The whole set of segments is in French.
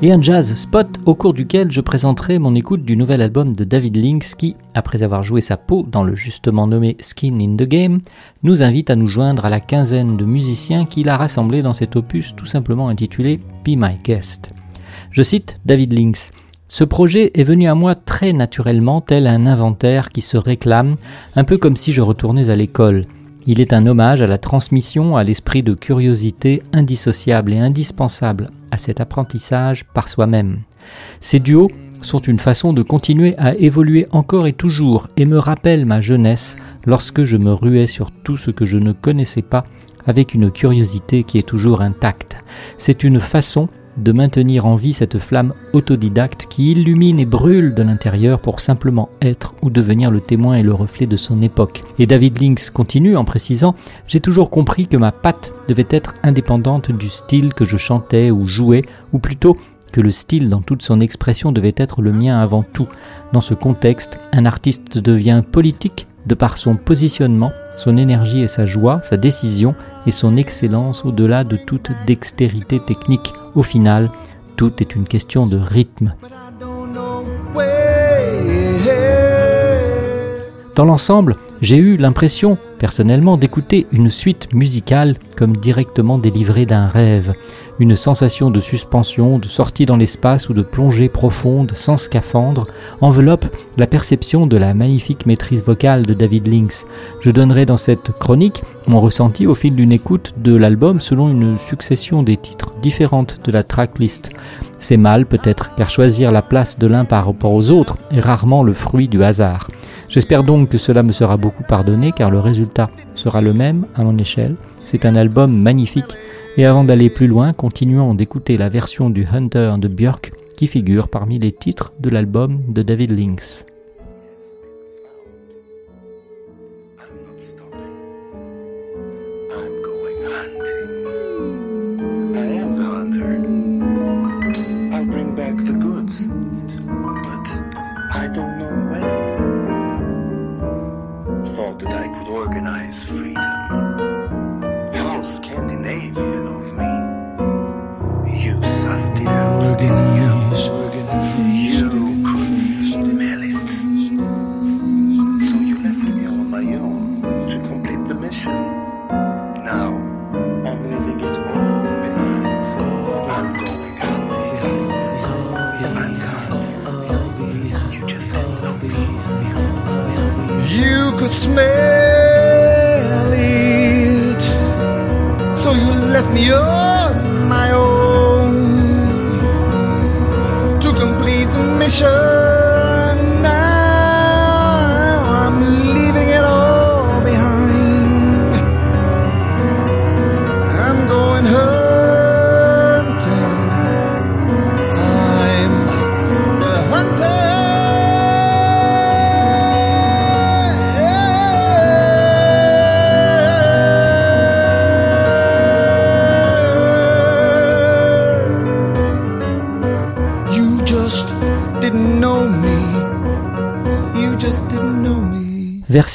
Et un jazz spot au cours duquel je présenterai mon écoute du nouvel album de David Links qui, après avoir joué sa peau dans le justement nommé Skin in the Game, nous invite à nous joindre à la quinzaine de musiciens qu'il a rassemblés dans cet opus tout simplement intitulé Be My Guest. Je cite David Links. Ce projet est venu à moi très naturellement, tel un inventaire qui se réclame, un peu comme si je retournais à l'école. Il est un hommage à la transmission, à l'esprit de curiosité indissociable et indispensable à cet apprentissage par soi-même. Ces duos sont une façon de continuer à évoluer encore et toujours et me rappellent ma jeunesse lorsque je me ruais sur tout ce que je ne connaissais pas avec une curiosité qui est toujours intacte. C'est une façon de maintenir en vie cette flamme autodidacte qui illumine et brûle de l'intérieur pour simplement être ou devenir le témoin et le reflet de son époque. Et David Links continue en précisant J'ai toujours compris que ma patte devait être indépendante du style que je chantais ou jouais, ou plutôt que le style dans toute son expression devait être le mien avant tout. Dans ce contexte, un artiste devient politique de par son positionnement son énergie et sa joie, sa décision et son excellence au-delà de toute dextérité technique. Au final, tout est une question de rythme. Dans l'ensemble, j'ai eu l'impression, personnellement, d'écouter une suite musicale comme directement délivrée d'un rêve une sensation de suspension, de sortie dans l'espace ou de plongée profonde sans scaphandre enveloppe la perception de la magnifique maîtrise vocale de David Lynx. Je donnerai dans cette chronique mon ressenti au fil d'une écoute de l'album selon une succession des titres différentes de la tracklist. C'est mal peut-être, car choisir la place de l'un par rapport aux autres est rarement le fruit du hasard. J'espère donc que cela me sera beaucoup pardonné, car le résultat sera le même à mon échelle. C'est un album magnifique et avant d'aller plus loin, continuons d'écouter la version du Hunter de Björk qui figure parmi les titres de l'album de David smell it. So you left me alone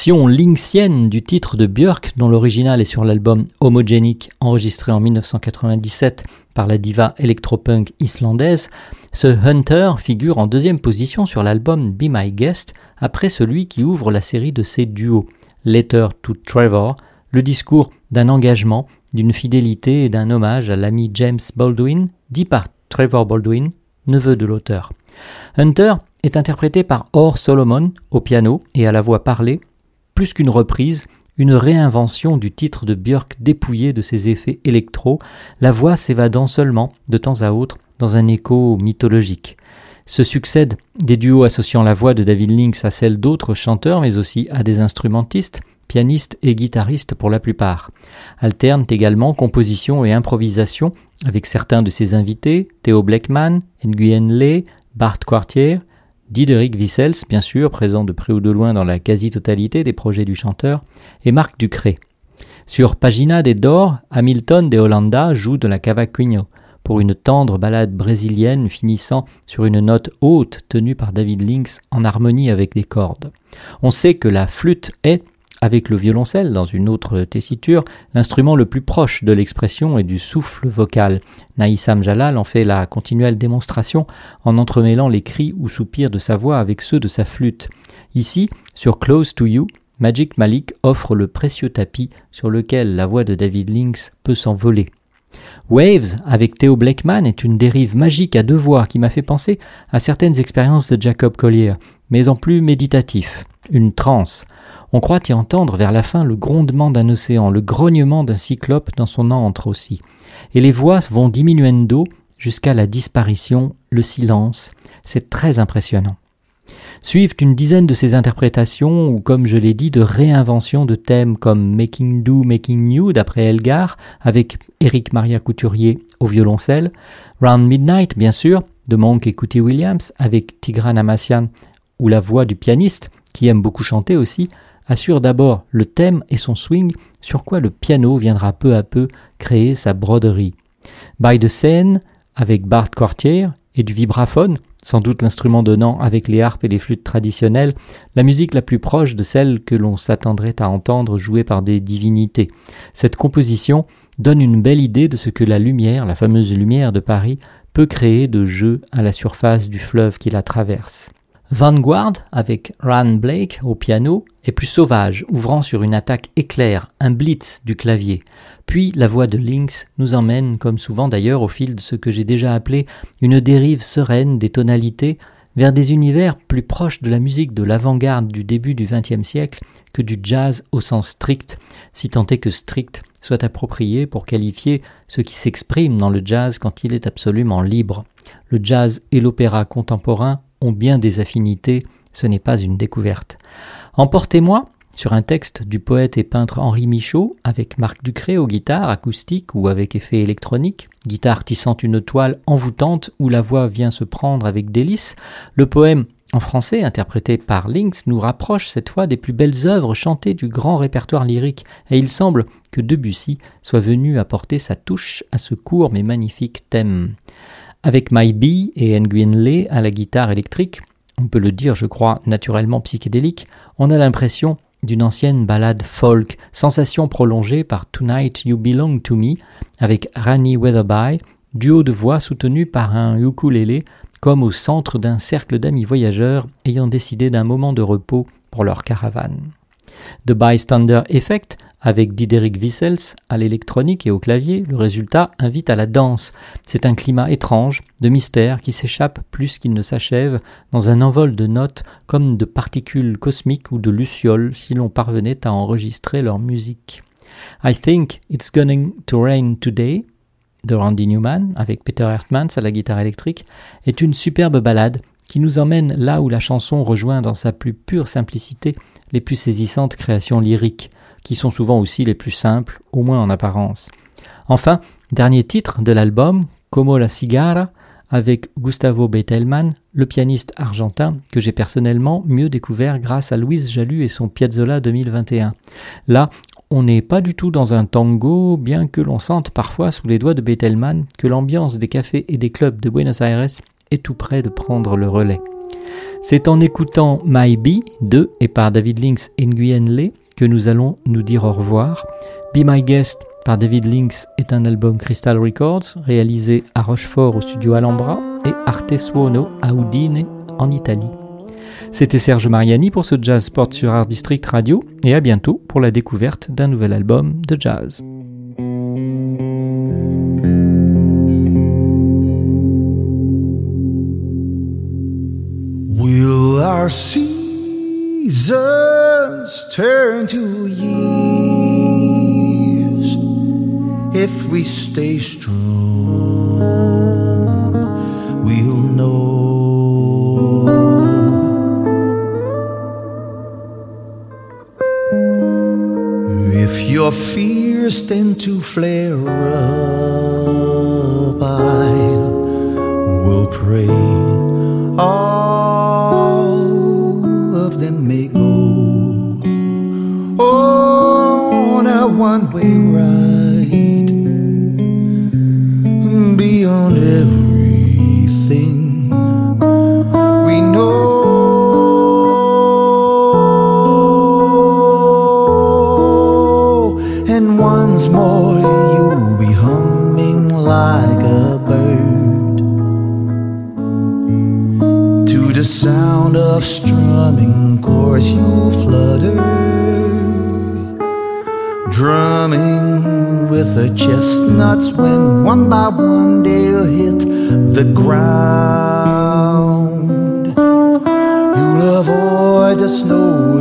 version lynxienne du titre de Björk, dont l'original est sur l'album Homogenic, enregistré en 1997 par la diva electropunk islandaise, ce Hunter figure en deuxième position sur l'album Be My Guest, après celui qui ouvre la série de ses duos, Letter to Trevor, le discours d'un engagement, d'une fidélité et d'un hommage à l'ami James Baldwin, dit par Trevor Baldwin, neveu de l'auteur. Hunter est interprété par Or Solomon au piano et à la voix parlée, plus qu'une reprise, une réinvention du titre de Björk dépouillé de ses effets électro, la voix s'évadant seulement, de temps à autre, dans un écho mythologique. Se succèdent des duos associant la voix de David Lynx à celle d'autres chanteurs, mais aussi à des instrumentistes, pianistes et guitaristes pour la plupart. Alternent également composition et improvisation avec certains de ses invités, Theo Blackman, Nguyen Lee, Bart Quartier, Diderik Wissels, bien sûr, présent de près ou de loin dans la quasi-totalité des projets du chanteur, et Marc Ducré. Sur Pagina des Dor, Hamilton de Hollanda joue de la cavaquinho pour une tendre ballade brésilienne finissant sur une note haute tenue par David Lynx en harmonie avec les cordes. On sait que la flûte est, avec le violoncelle dans une autre tessiture, l'instrument le plus proche de l'expression et du souffle vocal. Naïsam Jalal en fait la continuelle démonstration en entremêlant les cris ou soupirs de sa voix avec ceux de sa flûte. Ici, sur Close to You, Magic Malik offre le précieux tapis sur lequel la voix de David Lynx peut s'envoler. Waves avec Theo Blackman est une dérive magique à deux voix qui m'a fait penser à certaines expériences de Jacob Collier, mais en plus méditatif, une transe. On croit y entendre vers la fin le grondement d'un océan, le grognement d'un cyclope dans son antre aussi. Et les voix vont diminuendo jusqu'à la disparition, le silence. C'est très impressionnant. Suivent une dizaine de ces interprétations ou, comme je l'ai dit, de réinventions de thèmes comme Making Do, Making New d'après Elgar avec Eric Maria Couturier au violoncelle, Round Midnight bien sûr de Monk et Cootie Williams avec Tigran Amassian ou la voix du pianiste qui aime beaucoup chanter aussi assure d'abord le thème et son swing sur quoi le piano viendra peu à peu créer sa broderie. By the Scene avec Bart Quartier et du vibraphone sans doute l'instrument donnant avec les harpes et les flûtes traditionnelles la musique la plus proche de celle que l'on s'attendrait à entendre jouée par des divinités. Cette composition donne une belle idée de ce que la lumière, la fameuse lumière de Paris, peut créer de jeux à la surface du fleuve qui la traverse. Vanguard, avec Ran Blake au piano, est plus sauvage, ouvrant sur une attaque éclair, un blitz du clavier. Puis la voix de Lynx nous emmène, comme souvent d'ailleurs au fil de ce que j'ai déjà appelé une dérive sereine des tonalités, vers des univers plus proches de la musique de l'avant-garde du début du XXe siècle que du jazz au sens strict, si tant est que strict soit approprié pour qualifier ce qui s'exprime dans le jazz quand il est absolument libre. Le jazz et l'opéra contemporain bien des affinités, ce n'est pas une découverte. Emportez-moi sur un texte du poète et peintre Henri Michaud, avec Marc Ducré aux guitares acoustiques ou avec effet électronique, guitare tissant une toile envoûtante où la voix vient se prendre avec délice, le poème en français, interprété par Lynx, nous rapproche cette fois des plus belles œuvres chantées du grand répertoire lyrique, et il semble que Debussy soit venu apporter sa touche à ce court mais magnifique thème. Avec My Bee et Nguyen Le à la guitare électrique, on peut le dire, je crois, naturellement psychédélique, on a l'impression d'une ancienne ballade folk, sensation prolongée par Tonight You Belong to Me, avec Rani Weatherby, duo de voix soutenu par un ukulélé, comme au centre d'un cercle d'amis voyageurs ayant décidé d'un moment de repos pour leur caravane. The Bystander Effect avec Diderik Wissels à l'électronique et au clavier, le résultat invite à la danse. C'est un climat étrange, de mystère, qui s'échappe plus qu'il ne s'achève dans un envol de notes comme de particules cosmiques ou de lucioles si l'on parvenait à enregistrer leur musique. I Think It's Going to Rain Today de Randy Newman avec Peter Hertmans à la guitare électrique est une superbe ballade qui nous emmène là où la chanson rejoint dans sa plus pure simplicité les plus saisissantes créations lyriques qui sont souvent aussi les plus simples, au moins en apparence. Enfin, dernier titre de l'album, Como la Cigara, avec Gustavo Betelman, le pianiste argentin que j'ai personnellement mieux découvert grâce à Louise Jalut et son Piazzolla 2021. Là, on n'est pas du tout dans un tango, bien que l'on sente parfois sous les doigts de Betelman que l'ambiance des cafés et des clubs de Buenos Aires est tout près de prendre le relais. C'est en écoutant My Bee de et par David Lynx et Nguyen Le que nous allons nous dire au revoir. Be My Guest par David Lynx est un album Crystal Records réalisé à Rochefort au studio Alhambra et Arte Suono à Udine en Italie. C'était Serge Mariani pour ce Jazz Sport sur Art District Radio et à bientôt pour la découverte d'un nouvel album de jazz. Seasons turn to years if we stay strong? We'll know. If your fears tend to flare up, I will pray. chestnuts when one by one they'll hit the ground. You'll avoid the snow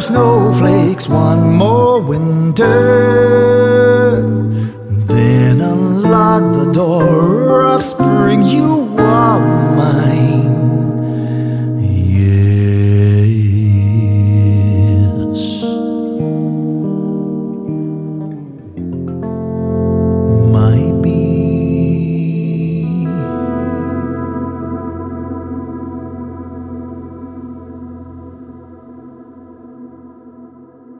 snowflakes one more winter, then unlock the door.